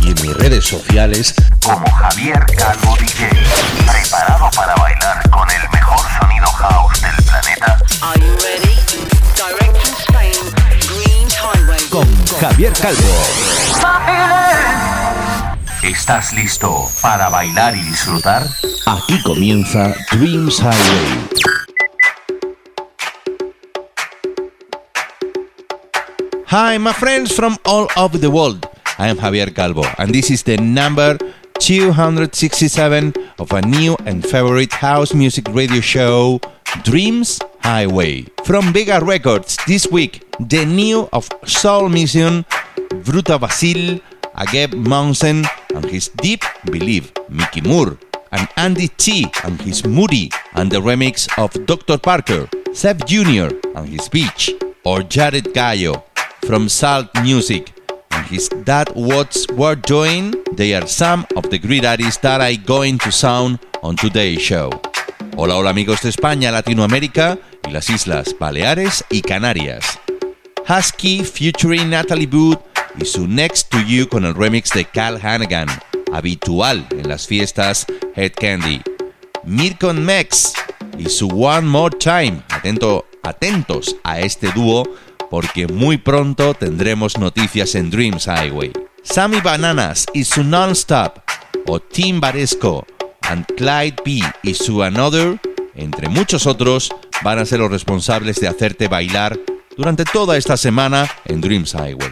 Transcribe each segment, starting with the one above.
y en mis redes sociales como Javier Calvo DJ. Preparado para bailar con el mejor sonido house del planeta. Are you ready? Direct from Spain, Dreams Highway. Con Javier Calvo. ¿Estás listo para bailar y disfrutar? aquí comienza Dreams Highway. Hi, my friends from all over the world. I am Javier Calvo, and this is the number 267 of a new and favorite house music radio show, Dreams Highway. From Vega Records this week, the new of Soul Mission, Bruta Basil, Ageb Mountain, and his Deep Believe, Mickey Moore, and Andy T and his Moody, and the remix of Dr. Parker, Seth Jr. and his Beach, or Jared Gallo from Salt Music his That What's We're Doing. They are some of the great artists that I going to sound on today's show. Hola, hola amigos de España, Latinoamérica y las Islas Baleares y Canarias. Husky featuring Natalie Wood y su Next to You con el remix de Cal Hannigan, habitual en las fiestas Head Candy. Mirkon Mex y su One More Time. Atento, atentos a este dúo porque muy pronto tendremos noticias en Dreams Highway. Sammy Bananas y su Non-Stop o Tim Baresco and Clyde P y su Another, entre muchos otros, van a ser los responsables de hacerte bailar durante toda esta semana en Dreams Highway.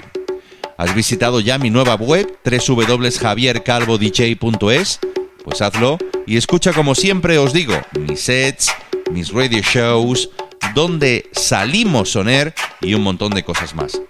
¿Has visitado ya mi nueva web www.javiercalvodj.es? Pues hazlo y escucha como siempre os digo, mis sets, mis radio shows, donde salimos soner y un montón de cosas más.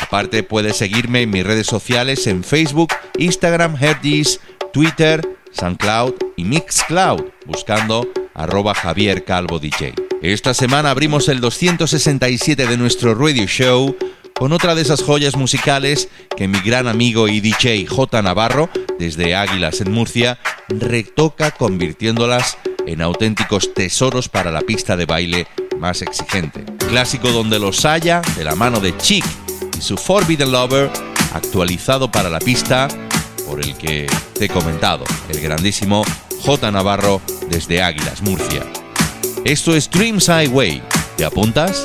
Aparte puedes seguirme en mis redes sociales en Facebook, Instagram, Herdis, Twitter, SoundCloud y Mixcloud, buscando arroba Javier Calvo DJ. Esta semana abrimos el 267 de nuestro radio show con otra de esas joyas musicales que mi gran amigo y DJ J Navarro, desde Águilas en Murcia, retoca convirtiéndolas en auténticos tesoros para la pista de baile más exigente. Clásico donde los haya de la mano de Chic y su Forbidden Lover, actualizado para la pista por el que te he comentado, el grandísimo J Navarro desde Águilas, Murcia. Esto es Dreams Highway. ¿Te apuntas?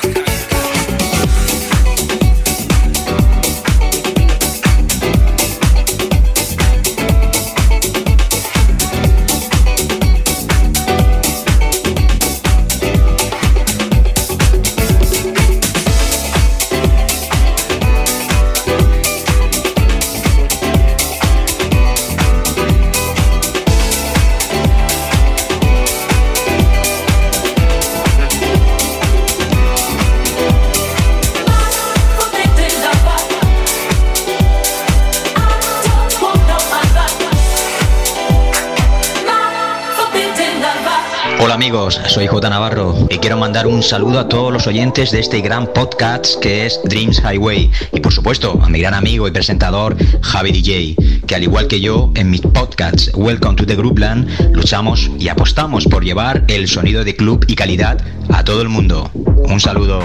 soy J Navarro y quiero mandar un saludo a todos los oyentes de este gran podcast que es Dreams Highway y por supuesto a mi gran amigo y presentador Javi DJ, que al igual que yo en mis podcasts Welcome to the Groupland luchamos y apostamos por llevar el sonido de club y calidad a todo el mundo. Un saludo.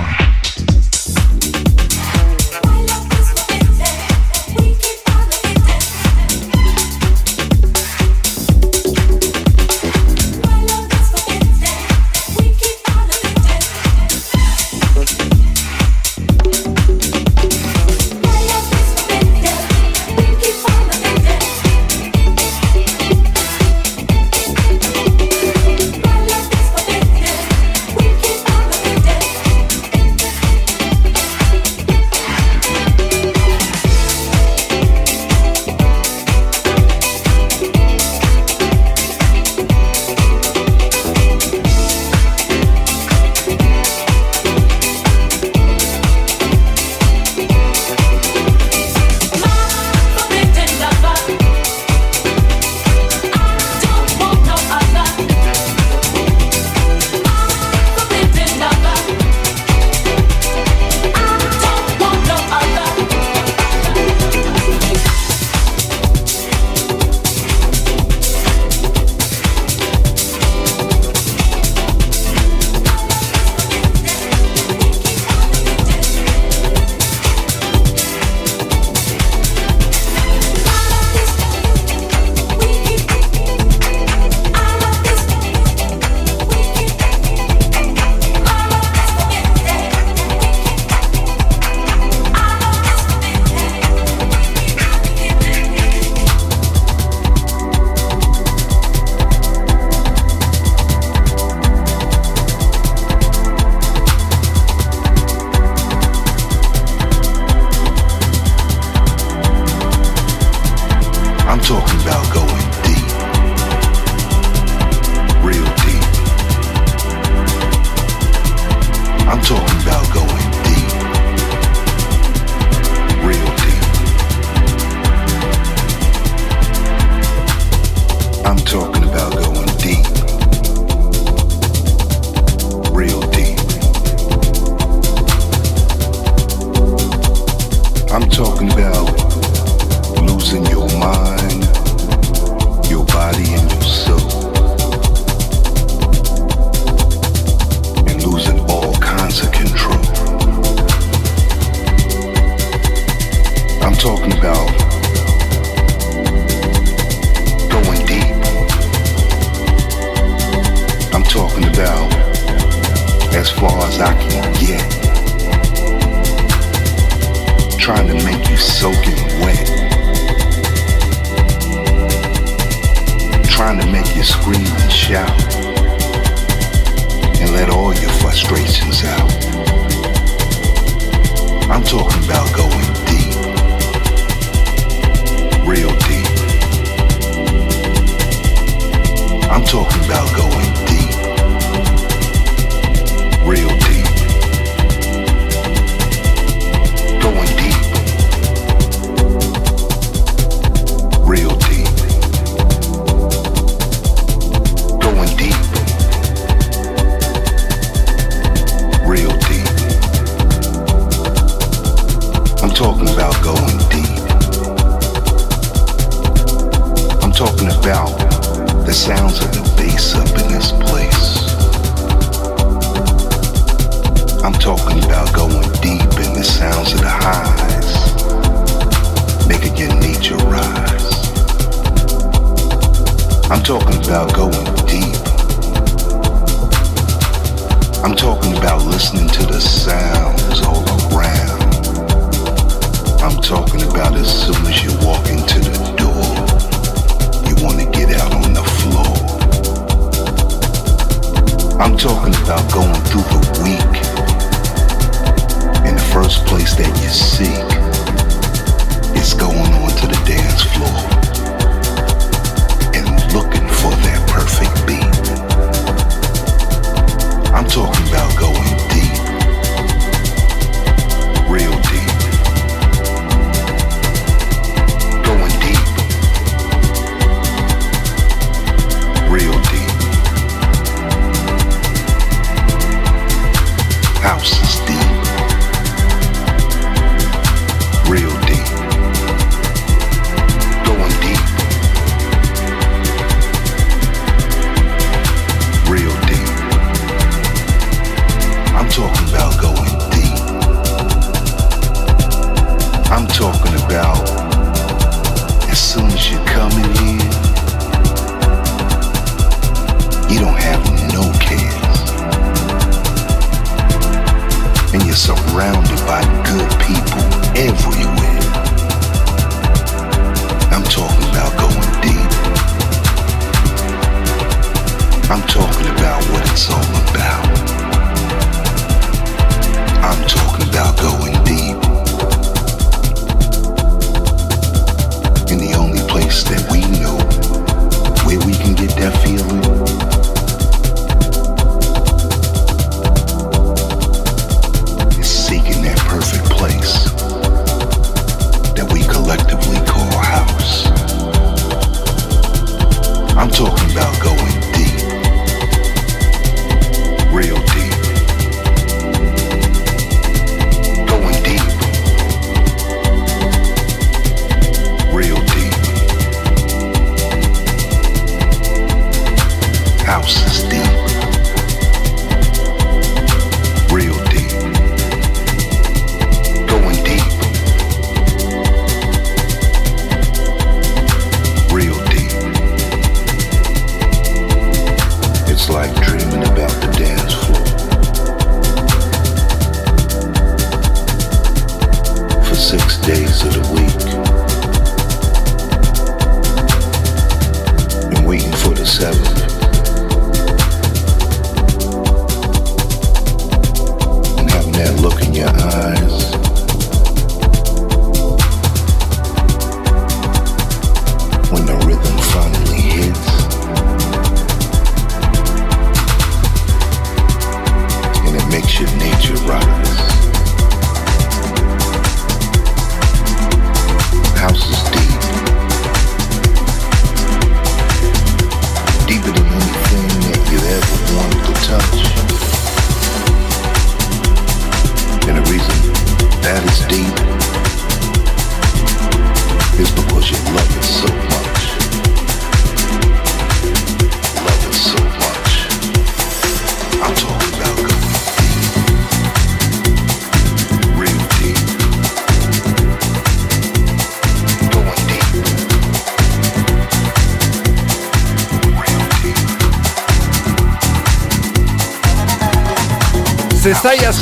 Talking about going through the week in the first place that you seek is going on to the dance floor and looking for that perfect beat. I'm talking about going deep, real surrounded by good people everywhere. I'm talking about going deep. I'm talking about what it's all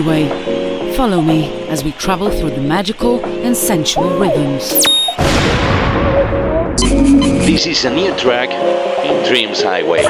Highway. Follow me as we travel through the magical and sensual rhythms. This is a new track in Dreams Highway.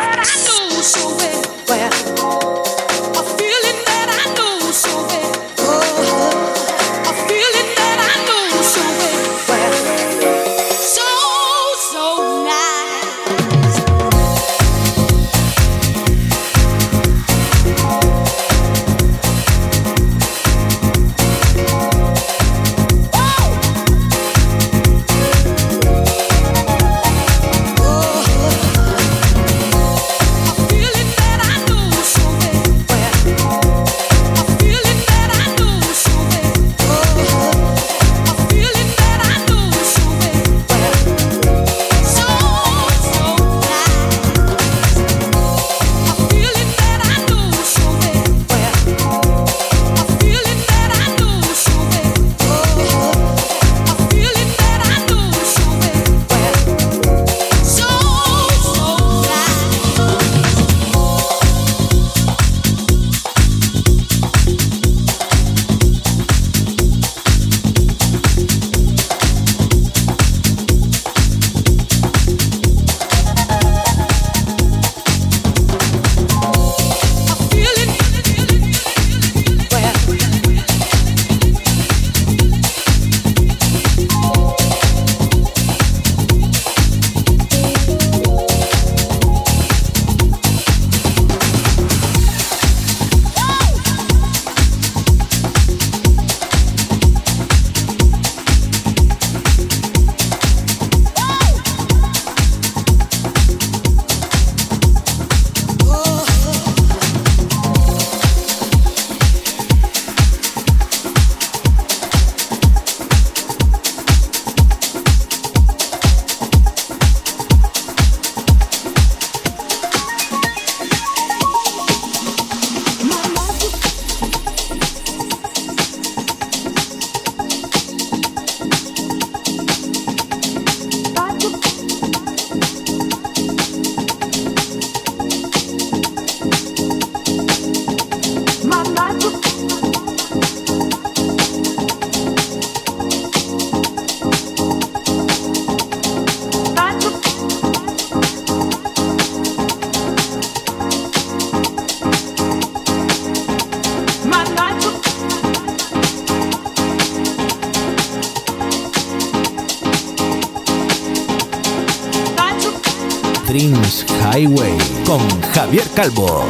Calvo.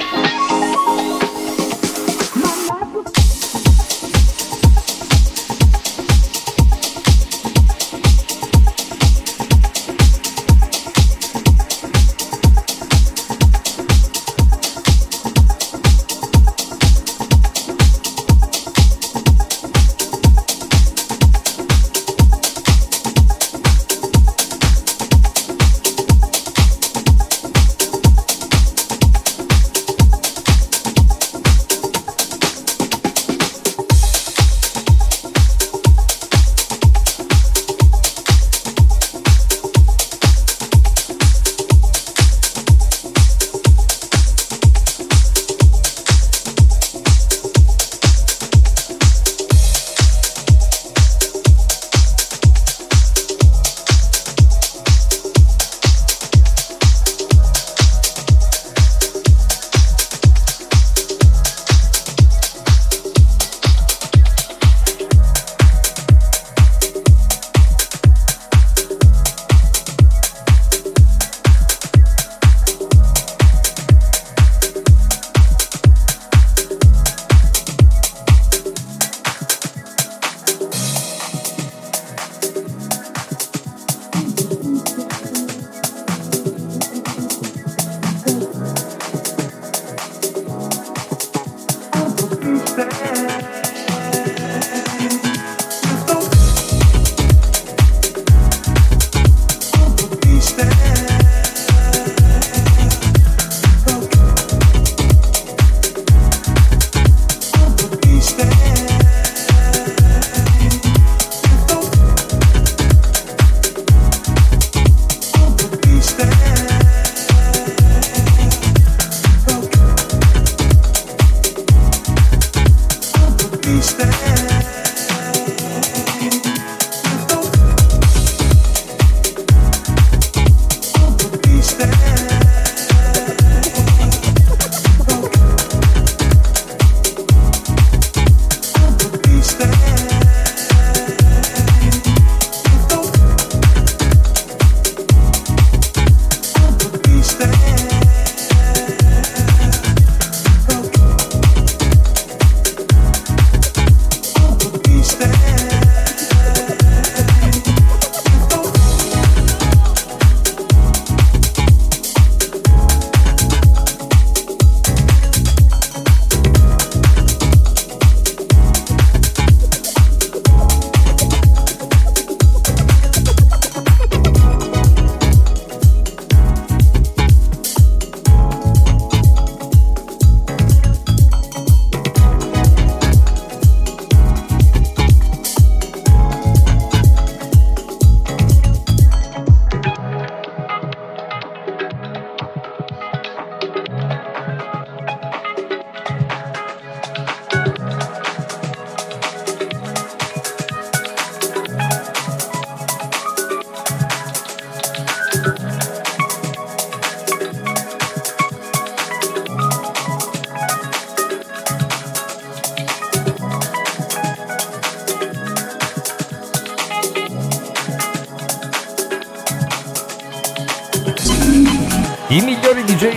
stand.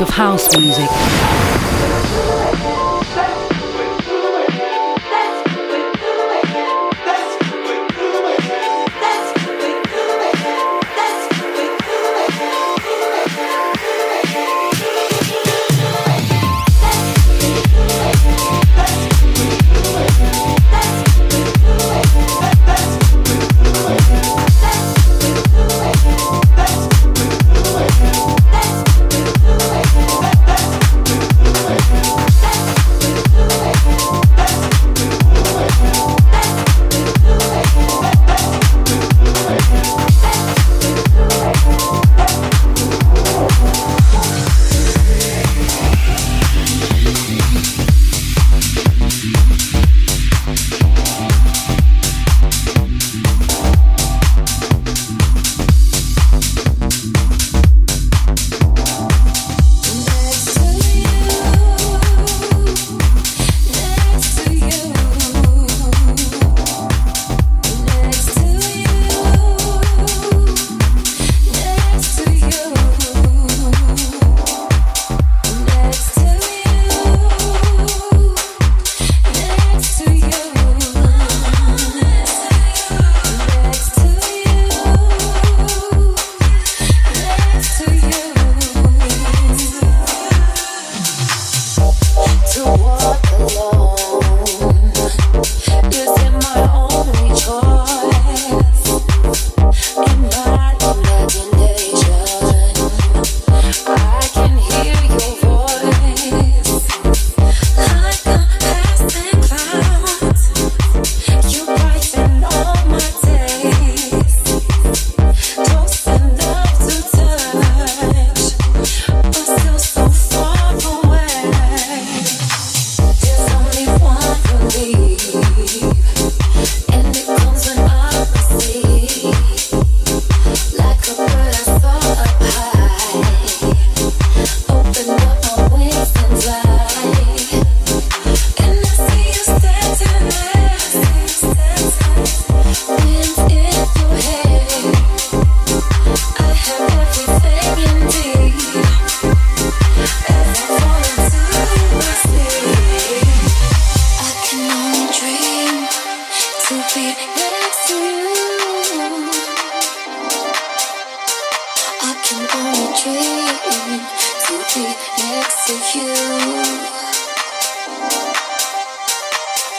Of house music.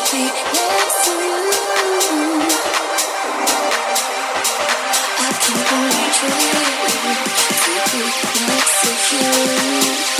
I keep on dreaming to be next to you.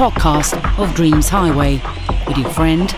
Podcast of Dreams Highway with your friend